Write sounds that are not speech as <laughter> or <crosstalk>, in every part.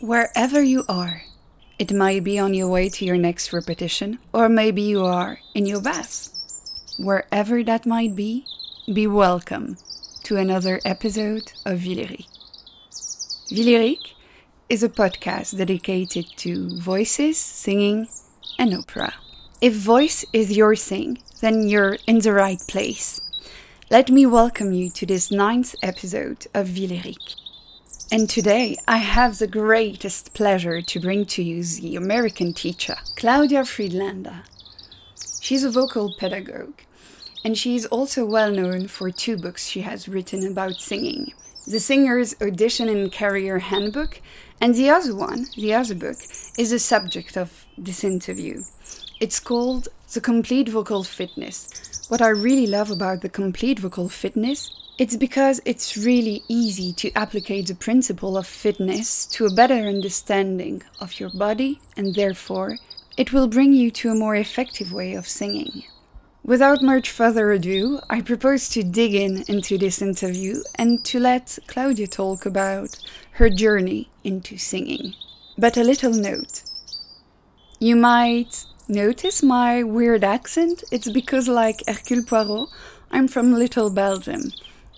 Wherever you are, it might be on your way to your next repetition, or maybe you are in your bath. Wherever that might be, be welcome to another episode of Vilyrik. Vilyrik is a podcast dedicated to voices, singing, and opera. If voice is your thing, then you're in the right place. Let me welcome you to this ninth episode of Vilyrik. And today I have the greatest pleasure to bring to you the American teacher, Claudia Friedlander. She's a vocal pedagogue, and she is also well known for two books she has written about singing The Singer's Audition and Career Handbook, and the other one, the other book, is the subject of this interview. It's called The Complete Vocal Fitness. What I really love about the Complete Vocal Fitness it's because it's really easy to apply the principle of fitness to a better understanding of your body, and therefore, it will bring you to a more effective way of singing. Without much further ado, I propose to dig in into this interview and to let Claudia talk about her journey into singing. But a little note. You might notice my weird accent. It's because, like Hercule Poirot, I'm from Little Belgium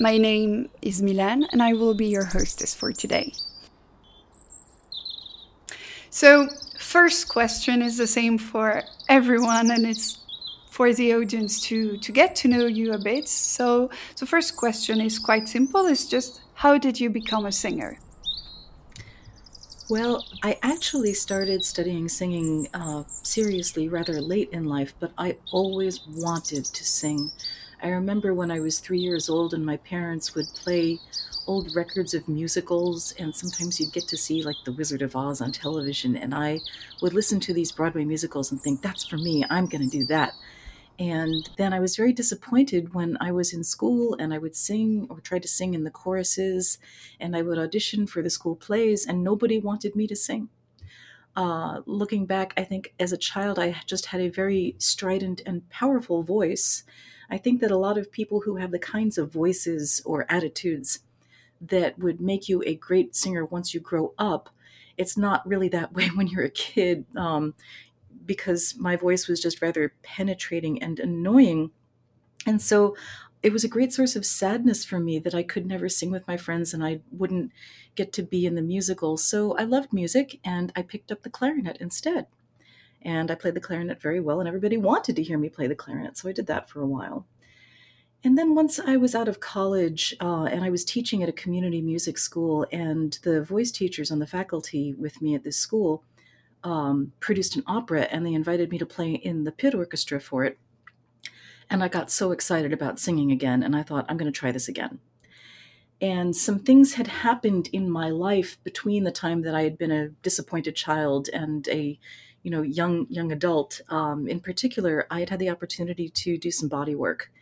my name is Milan, and I will be your hostess for today. So, first question is the same for everyone, and it's for the audience to to get to know you a bit. So, the first question is quite simple: it's just how did you become a singer? Well, I actually started studying singing uh, seriously rather late in life, but I always wanted to sing. I remember when I was three years old and my parents would play old records of musicals, and sometimes you'd get to see like The Wizard of Oz on television. And I would listen to these Broadway musicals and think, that's for me, I'm going to do that. And then I was very disappointed when I was in school and I would sing or try to sing in the choruses and I would audition for the school plays, and nobody wanted me to sing. Uh, looking back, I think as a child, I just had a very strident and powerful voice I think that a lot of people who have the kinds of voices or attitudes that would make you a great singer once you grow up, it's not really that <laughs> way when you're a kid. Um, because my voice was just rather penetrating and annoying. And so it was a great source of sadness for me that I could never sing with my friends and I wouldn't get to be in the musical. So I loved music and I picked up the clarinet instead and I played the clarinet very well, and everybody wanted to hear me play the clarinet, so I did that for a while. And then once I was out of college uh, and I was teaching at a community music school, and the voice teachers on the faculty with me at this school um, produced an opera, and they invited me to play in the pit orchestra for it. And I got so excited about singing again, and I thought, I'm going to try this again. And some things had happened in my life between the time that I had been a disappointed child and a you know young young adult um, in particular i had had the opportunity to do some body work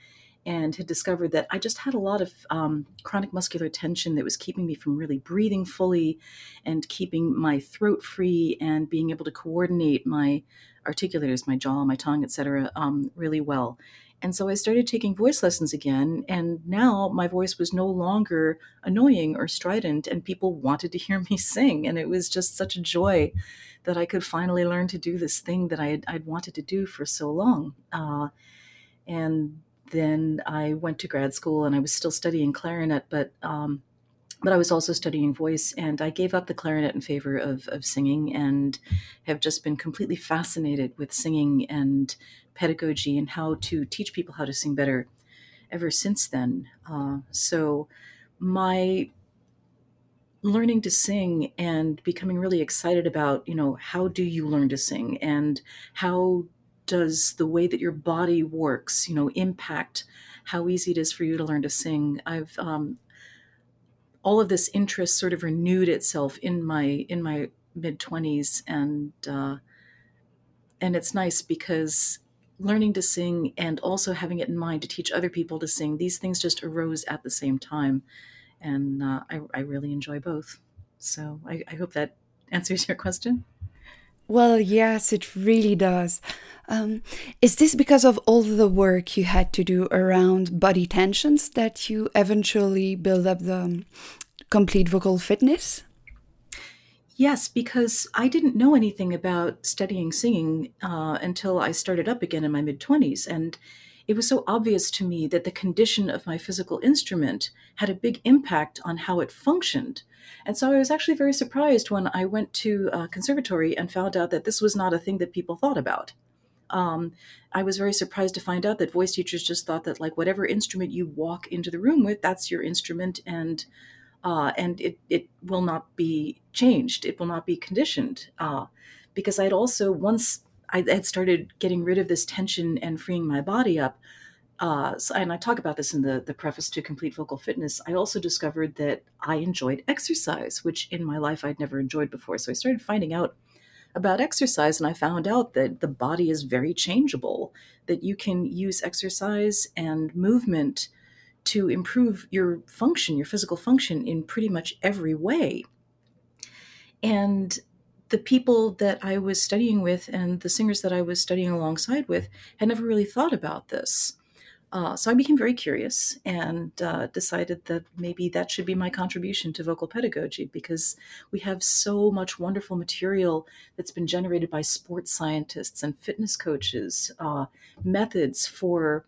and had discovered that i just had a lot of um, chronic muscular tension that was keeping me from really breathing fully and keeping my throat free and being able to coordinate my articulators my jaw my tongue etc um, really well and so I started taking voice lessons again. And now my voice was no longer annoying or strident, and people wanted to hear <laughs> me sing. And it was just such a joy that I could finally learn to do this thing that I had, I'd wanted to do for so long. Uh, and then I went to grad school and I was still studying clarinet, but um, but I was also studying voice, and I gave up the clarinet in favor of, of singing and have just been completely fascinated with singing and pedagogy and how to teach people how to sing better ever since then. Uh, so, my learning to sing and becoming really excited about, you know, how do you learn to sing and how does the way that your body works, you know, impact how easy it is for you to learn to sing. I've um, all of this interest sort of renewed itself in my in my mid twenties, and uh, and it's nice because learning to sing and also having it in mind to teach other people to sing these things just arose at the same time. And uh, I, I, really enjoy both. So I, I, hope that answers your question. Well yes it really does. Um, is this because of all the work you had to do around body tensions that you eventually build up the complete vocal fitness Yes, because I didn't know anything about studying singing uh, until I started up again in my mid 20s. And it was so obvious to me that the condition of my physical instrument had a big impact on how it functioned. And so I was actually very surprised when I went to a conservatory and found out that this was not a thing that people thought about. Um, I was very surprised to find out that voice teachers just thought that, like, whatever instrument you walk into the room with, that's your instrument. And uh, and it, it will not be changed. It will not be conditioned. Uh, because I'd also, once I had started getting rid of this tension and freeing my body up, uh, so, and I talk about this in the, the preface to Complete Vocal Fitness, I also discovered that I enjoyed exercise, which in my life I'd never enjoyed before. So I started finding out about exercise, and I found out that the body is very changeable, that you can use exercise and movement to improve your function, your physical function in pretty much every way. And the people that I was studying with and the singers that I was studying alongside with had never really thought about this. Uh, so I became very curious and uh, decided that maybe that should be my contribution to vocal pedagogy because we have so much wonderful material that's been generated by sports scientists and fitness coaches, uh, methods for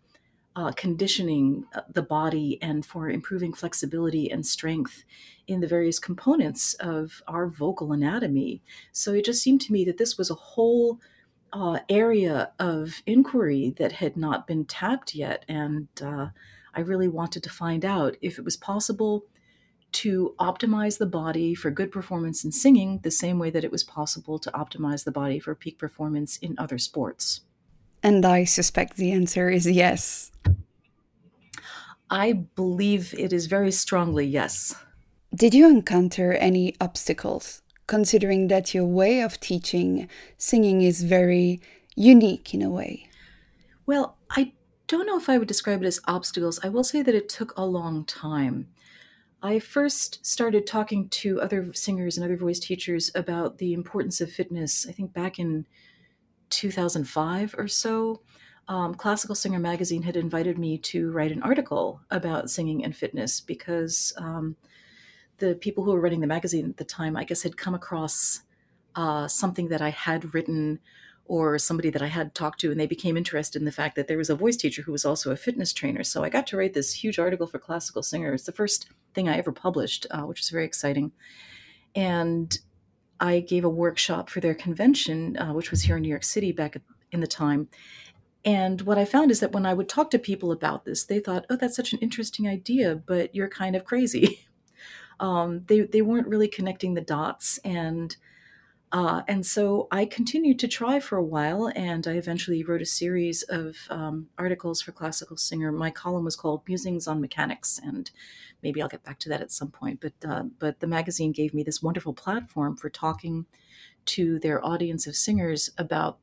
uh, conditioning uh, the body and for improving flexibility and strength in the various components of our vocal anatomy. So it just seemed to me that this was a whole uh, area of inquiry that had not been tapped yet. And uh, I really wanted to find out if it was possible to optimize the body for good performance in singing the same way that it was possible to optimize the body for peak performance in other sports. And I suspect the answer is yes. I believe it is very strongly yes. Did you encounter any obstacles, considering that your way of teaching singing is very unique in a way? Well, I don't know if I would describe it as obstacles. I will say that it took a long time. I first started talking to other singers and other voice teachers about the importance of fitness, I think back in 2005 or so um, Classical Singer magazine had invited me to write an article about singing and fitness because um, the people who were running the magazine at the time, I guess, had come across uh, something that I had written or somebody that I had talked to, and they became interested in the fact that there was a voice teacher who was also a fitness trainer. So I got to write this huge article for Classical Singer. It's the first thing I ever published, uh, which was very exciting. And I gave a workshop for their convention, uh, which was here in New York City back in the time. And what I found is that when I would talk to people about this, they thought, "Oh, that's such an interesting idea, but you're kind of crazy." <laughs> um, they they weren't really connecting the dots, and uh, and so I continued to try for a while, and I eventually wrote a series of um, articles for Classical Singer. My column was called "Musings on Mechanics," and maybe I'll get back to that at some point. But uh, but the magazine gave me this wonderful platform for talking to their audience of singers about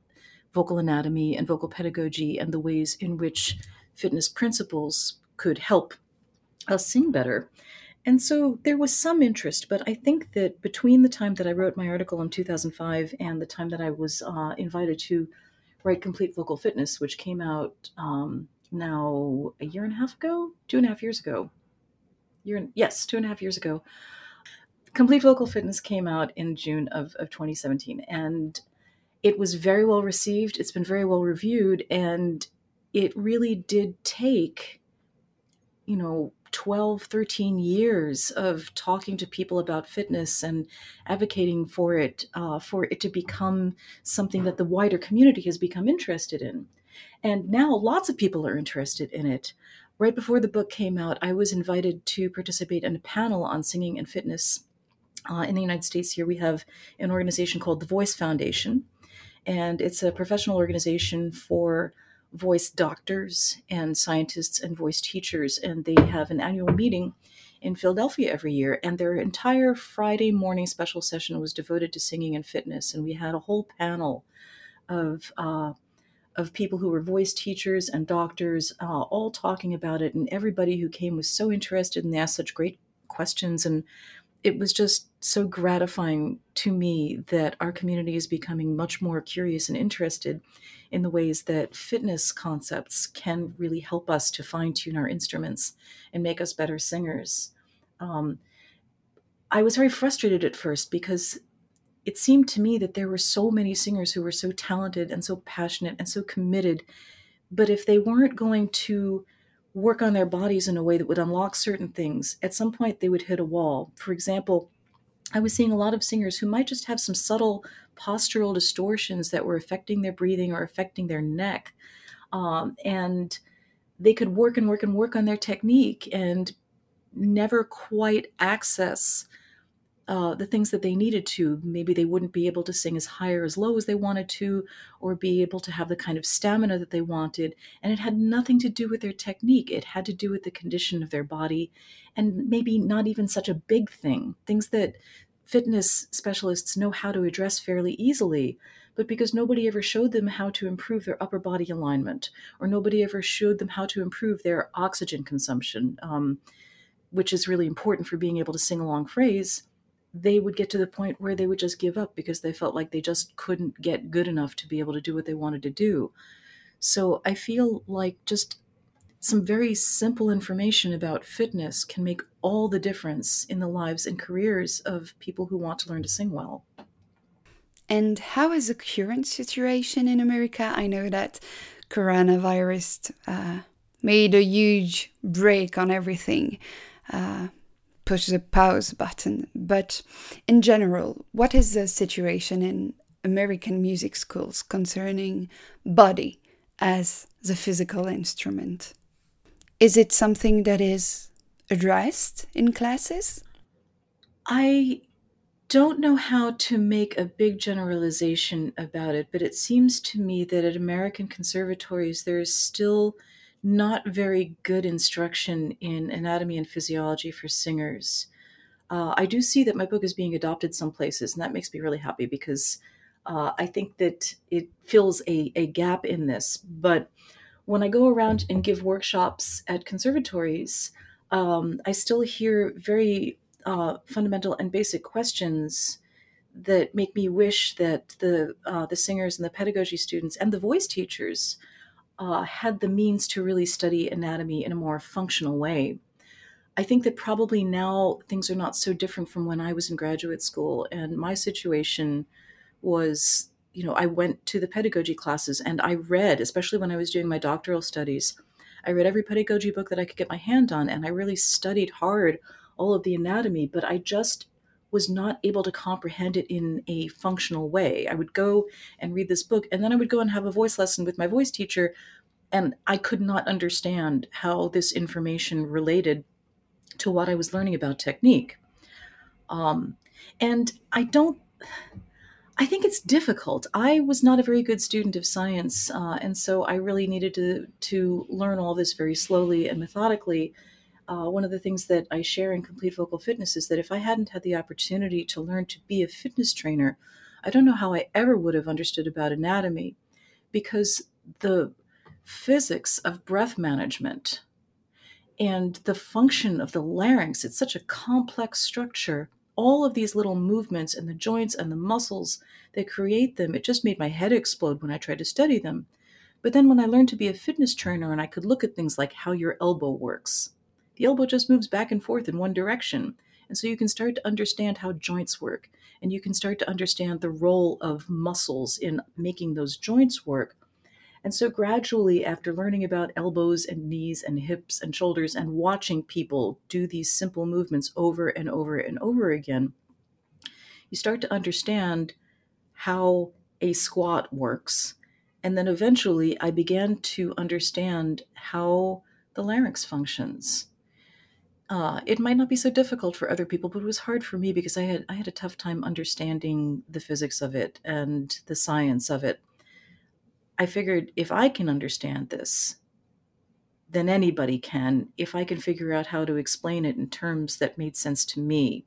vocal anatomy and vocal pedagogy and the ways in which fitness principles could help us sing better. And so there was some interest, but I think that between the time that I wrote my article in 2005 and the time that I was uh, invited to write Complete Vocal Fitness, which came out um, now a year and a half ago, two and a half years ago. Year, yes, two and a half years ago. Complete Vocal Fitness came out in June of, of 2017. And it was very well received. It's been very well reviewed, and it really did take, you know, 12, 13 years of talking to people about fitness and advocating for it, uh, for it to become something that the wider community has become interested in. And now lots of people are interested in it. Right before the book came out, I was invited to participate in a panel on singing and fitness. Uh, in the United States, here we have an organization called the Voice Foundation, and it's a professional organization for voice doctors and scientists and voice teachers. And they have an annual meeting in Philadelphia every year. And their entire Friday morning special session was devoted to singing and fitness. And we had a whole panel of uh, of people who were voice teachers and doctors, uh, all talking about it. And everybody who came was so interested and they asked such great questions. And it was just so gratifying to me that our community is becoming much more curious and interested in the ways that fitness concepts can really help us to fine tune our instruments and make us better singers. Um, I was very frustrated at first because it seemed to me that there were so many singers who were so talented and so passionate and so committed. But if they weren't going to work on their bodies in a way that would unlock certain things, at some point they would hit a wall. For example, I was seeing a lot of singers who might just have some subtle postural distortions that were affecting their breathing or affecting their neck. Um, and they could work and work and work on their technique and never quite access uh, the things that they needed to. Maybe they wouldn't be able to sing as high or as low as they wanted to, or be able to have the kind of stamina that they wanted. And it had nothing to do with their technique, it had to do with the condition of their body, and maybe not even such a big thing. Things that fitness specialists know how to address fairly easily. But because nobody ever showed them how to improve their upper body alignment, or nobody ever showed them how to improve their oxygen consumption, um, which is really important for being able to sing a long phrase, they would get to the point where they would just give up because they felt like they just couldn't get good enough to be able to do what they wanted to do. So I feel like just some very simple information about fitness can make all the difference in the lives and careers of people who want to learn to sing well. And how is the current situation in America? I know that coronavirus uh, made a huge break on everything. Uh, push the pause button. But in general, what is the situation in American music schools concerning body as the physical instrument? Is it something that is addressed in classes? I don't know how to make a big generalization about it, but it seems to me that at American conservatories, there is still not very good instruction in anatomy and physiology for singers. Uh, I do see that my book is being adopted some places, and that makes me really happy because uh, I think that it fills a, a gap in this. But when I go around and give workshops at conservatories, um, I still hear very uh, fundamental and basic questions that make me wish that the uh, the singers and the pedagogy students and the voice teachers uh, had the means to really study anatomy in a more functional way. I think that probably now things are not so different from when I was in graduate school, and my situation was, you know, I went to the pedagogy classes and I read, especially when I was doing my doctoral studies. I read every pedagogy book that I could get my hand on, and I really studied hard all of the anatomy, but I just was not able to comprehend it in a functional way. I would go and read this book, and then I would go and have a voice lesson with my voice teacher, and I could not understand how this information related to what I was learning about technique. Um, and I don't. I think it's difficult. I was not a very good student of science, uh, and so I really needed to to learn all this very slowly and methodically uh, one of the things that I share in Complete Vocal Fitness is that if I hadn't had the opportunity to learn to be a fitness trainer, I don't know how I ever would have understood about anatomy because the physics of breath management and the function of the larynx, it's such a complex structure. All of these little movements and the joints and the muscles that create them, it just made my head explode when I tried to study them. But then when I learned to be a fitness trainer and I could look at things like how your elbow works, the elbow just moves back and forth in one direction. And so you can start to understand how joints work, and you can start to understand the role of muscles in making those joints work. And so, gradually, after learning about elbows and knees and hips and shoulders and watching people do these simple movements over and over and over again, you start to understand how a squat works. And then eventually, I began to understand how the larynx functions uh, it might not be so difficult for other people, but it was hard for me because I had I had a tough time understanding the physics of it and the science of it. I figured if I can understand this, then anybody can if I can figure out how to explain it in terms that made sense to me.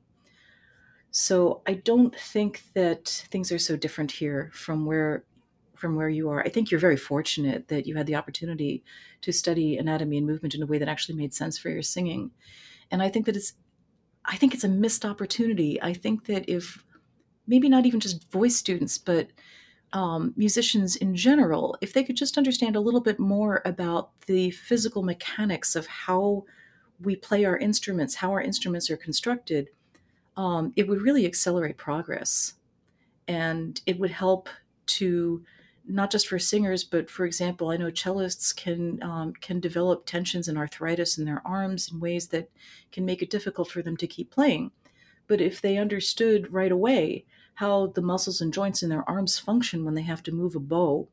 So I don't think that things are so different here from where from where you are. I think you're very fortunate that you had the opportunity to study anatomy and movement in a way that actually made sense for your singing. And I think that it's I think it's a missed opportunity. I think that if maybe not even just voice students, but um, musicians in general, if they could just understand a little bit more about the physical mechanics of how we play our instruments, how our instruments are constructed, um, it would really accelerate progress. and it would help to not just for singers, but for example, I know cellists can um, can develop tensions and arthritis in their arms in ways that can make it difficult for them to keep playing. But if they understood right away how the muscles and joints in their arms function when they have to move a bow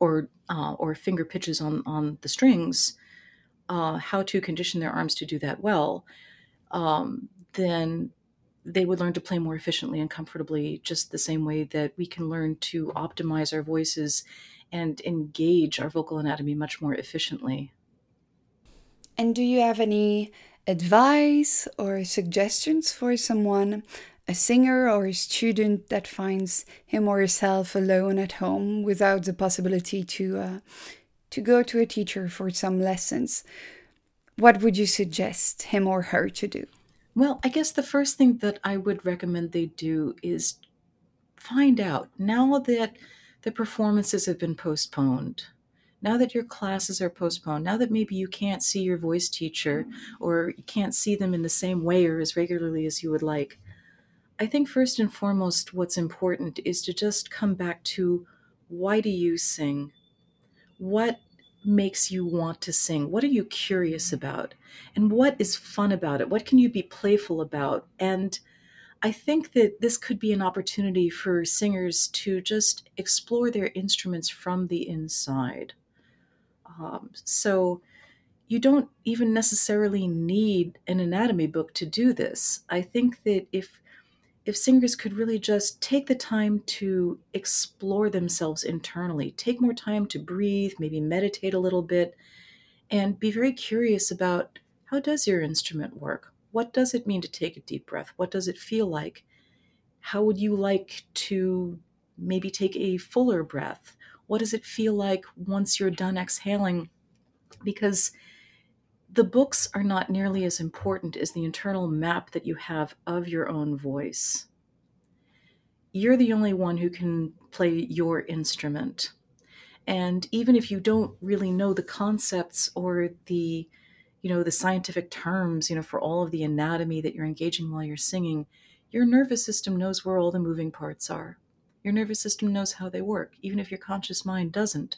or uh, or finger pitches on on the strings, uh, how to condition their arms to do that well, um, then they would learn to play more efficiently and comfortably, just the same way that we can learn to optimize our voices and engage our vocal anatomy much more efficiently. And do you have any advice or suggestions for someone, a singer or a student that finds him or herself alone at home without the possibility to uh, to go to a teacher for some lessons? What would you suggest him or her to do? Well, I guess the first thing that I would recommend they do is find out now that the performances have been postponed, now that your classes are postponed, now that maybe you can't see your voice teacher mm-hmm. or you can't see them in the same way or as regularly as you would like. I think first and foremost, what's important is to just come back to why do you sing? What makes you want to sing? What are you curious about? And what is fun about it? What can you be playful about? And I think that this could be an opportunity for singers to just explore their instruments from the inside. Um, so you don't even necessarily need an anatomy book to do this. I think that if if singers could really just take the time to explore themselves internally, take more time to breathe, maybe meditate a little bit, and be very curious about how does your instrument work? What does it mean to take a deep breath? What does it feel like? How would you like to maybe take a fuller breath? What does it feel like once you're done exhaling? Because the books are not nearly as important as the internal map that you have of your own voice. You're the only one who can play your instrument. And even if you don't really know the concepts or the you know the scientific terms you know for all of the anatomy that you're engaging while you're singing your nervous system knows where all the moving parts are your nervous system knows how they work even if your conscious mind doesn't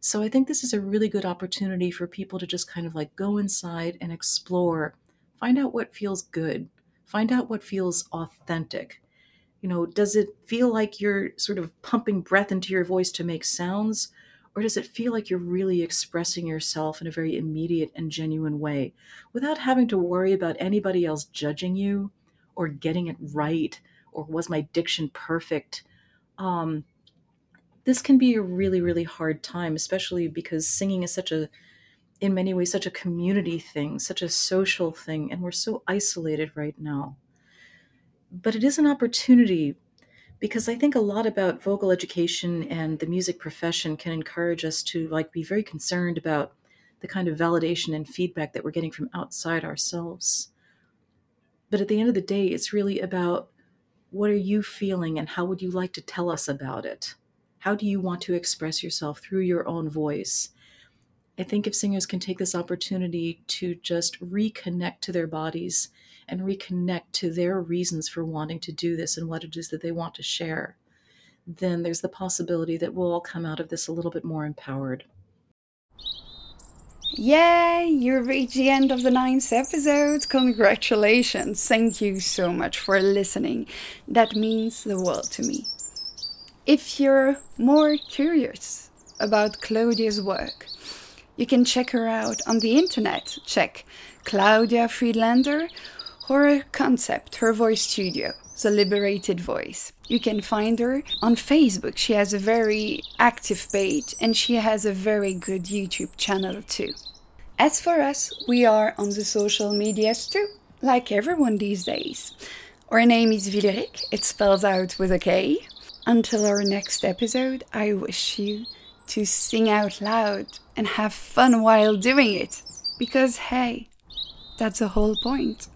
so I think this is a really good opportunity for people to just kind of like go inside and explore, find out what feels good, find out what feels authentic. You know, does it feel like you're sort of pumping breath into your voice to make sounds? Or does it feel like you're really expressing yourself in a very immediate and genuine way without having to worry about anybody else judging you or getting it right or was my diction perfect? Um, this can be a really really hard time especially because singing is such a in many ways such a community thing such a social thing and we're so isolated right now. But it is an opportunity because i think a lot about vocal education and the music profession can encourage us to like be very concerned about the kind of validation and feedback that we're getting from outside ourselves. But at the end of the day it's really about what are you feeling and how would you like to tell us about it how do you want to express yourself through your own voice? I think if singers can take this opportunity to just reconnect to their bodies and reconnect to their reasons for wanting to do this and what it is that they want to share, then there's the possibility that we'll all come out of this a little bit more empowered. Yay! You've reached the end of the ninth episode. Congratulations! Thank you so much for listening. That means the world to me. If you're more curious about Claudia's work, you can check her out on the internet. Check Claudia Friedlander, Horror Concept, her voice studio, The Liberated Voice. You can find her on Facebook. She has a very active page and she has a very good YouTube channel too. As for us, we are on the social medias too, like everyone these days. Our name is Vilyrik, it spells out with a K. Until our next episode, I wish you to sing out loud and have fun while doing it. Because, hey, that's the whole point.